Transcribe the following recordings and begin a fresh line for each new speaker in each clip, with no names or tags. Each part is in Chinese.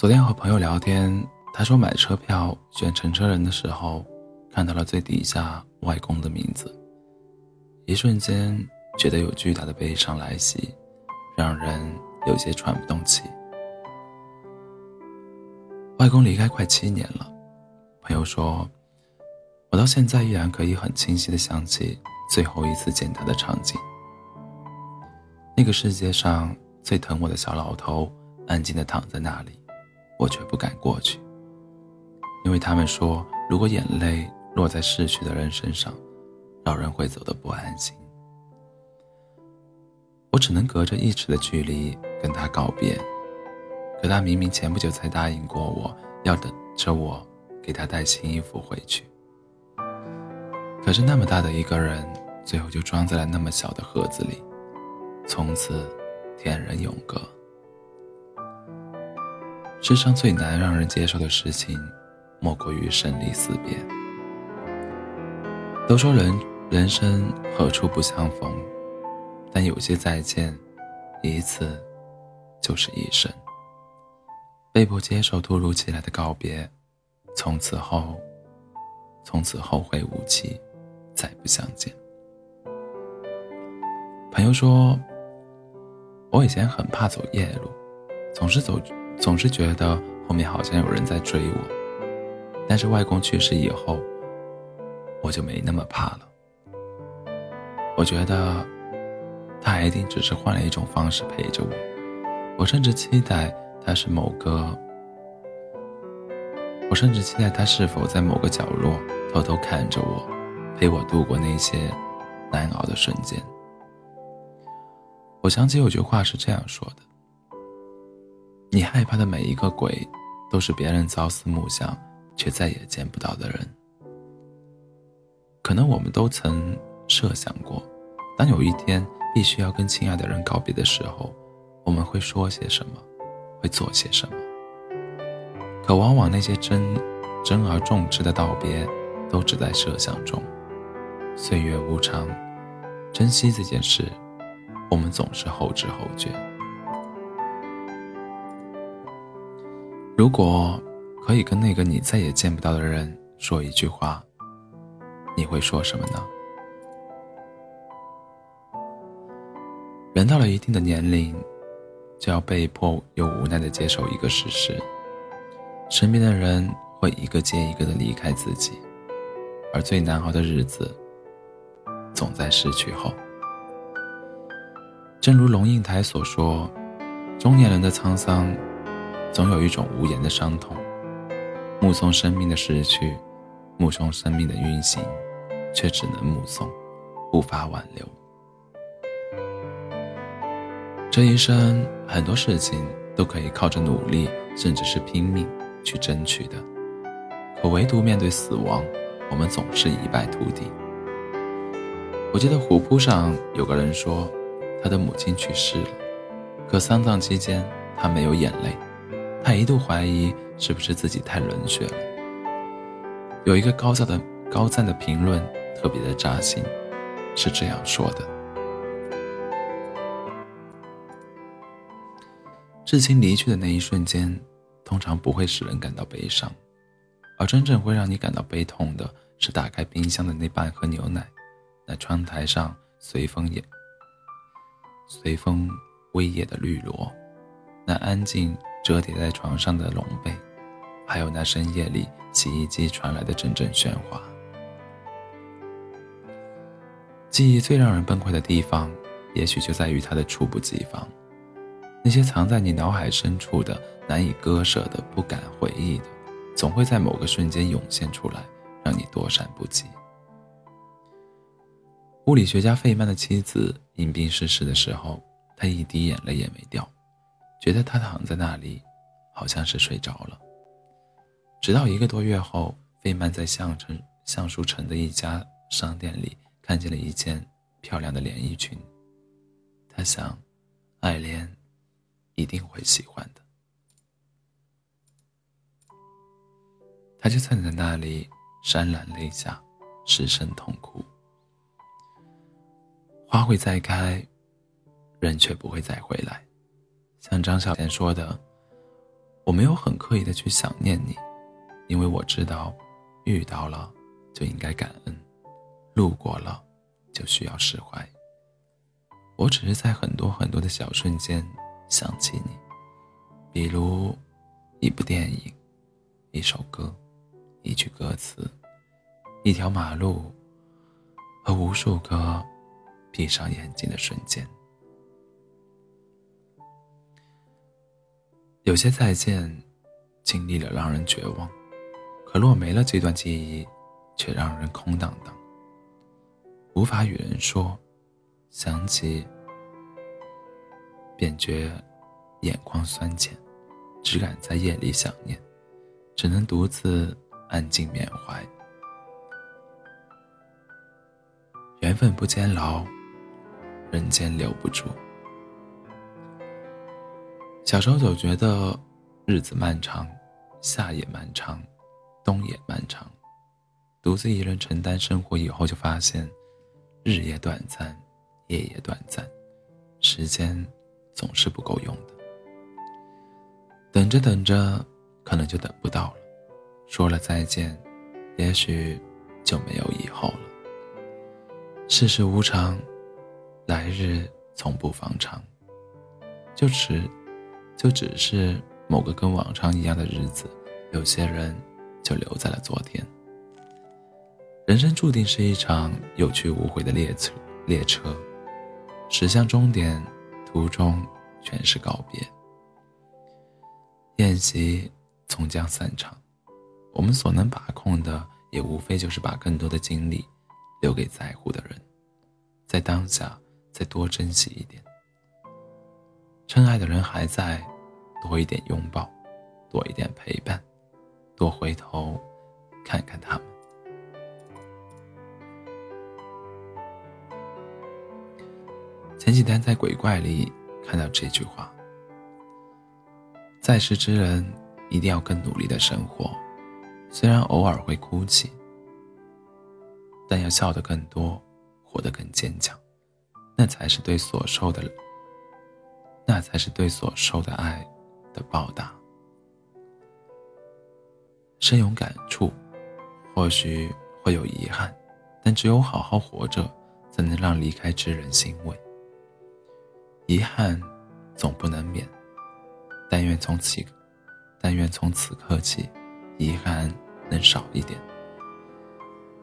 昨天和朋友聊天，他说买车票选乘车人的时候，看到了最底下外公的名字，一瞬间觉得有巨大的悲伤来袭，让人有些喘不动气。外公离开快七年了，朋友说，我到现在依然可以很清晰的想起最后一次见他的场景。那个世界上最疼我的小老头，安静的躺在那里。我却不敢过去，因为他们说，如果眼泪落在逝去的人身上，老人会走得不安心。我只能隔着一尺的距离跟他告别，可他明明前不久才答应过我要等着我给他带新衣服回去，可是那么大的一个人，最后就装在了那么小的盒子里，从此天人永隔。世上最难让人接受的事情，莫过于生离死别。都说人人生何处不相逢，但有些再见，一次就是一生。被迫接受突如其来的告别，从此后，从此后会无期，再不相见。朋友说，我以前很怕走夜路，总是走。总是觉得后面好像有人在追我，但是外公去世以后，我就没那么怕了。我觉得他一定只是换了一种方式陪着我，我甚至期待他是某个，我甚至期待他是否在某个角落偷偷看着我，陪我度过那些难熬的瞬间。我想起有句话是这样说的。你害怕的每一个鬼，都是别人朝思暮想却再也见不到的人。可能我们都曾设想过，当有一天必须要跟亲爱的人告别的时候，我们会说些什么，会做些什么。可往往那些真真而重之的道别，都只在设想中。岁月无常，珍惜这件事，我们总是后知后觉。如果可以跟那个你再也见不到的人说一句话，你会说什么呢？人到了一定的年龄，就要被迫又无奈的接受一个事实：身边的人会一个接一个的离开自己，而最难熬的日子，总在失去后。正如龙应台所说，中年人的沧桑。总有一种无言的伤痛，目送生命的逝去，目送生命的运行，却只能目送，无法挽留。这一生很多事情都可以靠着努力，甚至是拼命去争取的，可唯独面对死亡，我们总是一败涂地。我记得湖铺上有个人说，他的母亲去世了，可丧葬期间他没有眼泪。他一度怀疑是不是自己太冷血了。有一个高赞的高赞的评论特别的扎心，是这样说的：至亲离去的那一瞬间，通常不会使人感到悲伤，而真正会让你感到悲痛的是打开冰箱的那半盒牛奶，那窗台上随风也随风微叶的绿萝，那安静。折叠在床上的龙被，还有那深夜里洗衣机传来的阵阵喧哗。记忆最让人崩溃的地方，也许就在于它的猝不及防。那些藏在你脑海深处的、难以割舍的、不敢回忆的，总会在某个瞬间涌现出来，让你躲闪不及。物理学家费曼的妻子因病逝世的时候，他一滴眼泪也没掉。觉得他躺在那里，好像是睡着了。直到一个多月后，费曼在橡城橡树城的一家商店里看见了一件漂亮的连衣裙。他想，爱莲一定会喜欢的。他就站在那里，潸然泪下，失声痛哭。花会再开，人却不会再回来。像张小娴说的：“我没有很刻意的去想念你，因为我知道，遇到了就应该感恩，路过了就需要释怀。我只是在很多很多的小瞬间想起你，比如一部电影、一首歌、一句歌词、一条马路和无数个闭上眼睛的瞬间。有些再见，经历了让人绝望；可若没了这段记忆，却让人空荡荡，无法与人说。想起，便觉眼眶酸浅，只敢在夜里想念，只能独自安静缅怀。缘分不坚牢，人间留不住。小时候总觉得日子漫长，夏也漫长，冬也漫长。独自一人承担生活以后，就发现日也短暂，夜也短暂，时间总是不够用的。等着等着，可能就等不到了；说了再见，也许就没有以后了。世事无常，来日从不方长，就只。就只是某个跟往常一样的日子，有些人就留在了昨天。人生注定是一场有去无回的列车，列车驶向终点，途中全是告别。宴席终将散场，我们所能把控的，也无非就是把更多的精力留给在乎的人，在当下再多珍惜一点。真爱的人还在，多一点拥抱，多一点陪伴，多回头看看他们。前几天在鬼怪里看到这句话：在世之人一定要更努力的生活，虽然偶尔会哭泣，但要笑得更多，活得更坚强，那才是对所受的。那才是对所受的爱的报答。深有感触，或许会有遗憾，但只有好好活着，才能让离开之人欣慰。遗憾总不能免，但愿从此，但愿从此刻起，遗憾能少一点。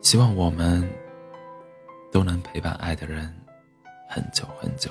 希望我们都能陪伴爱的人很久很久。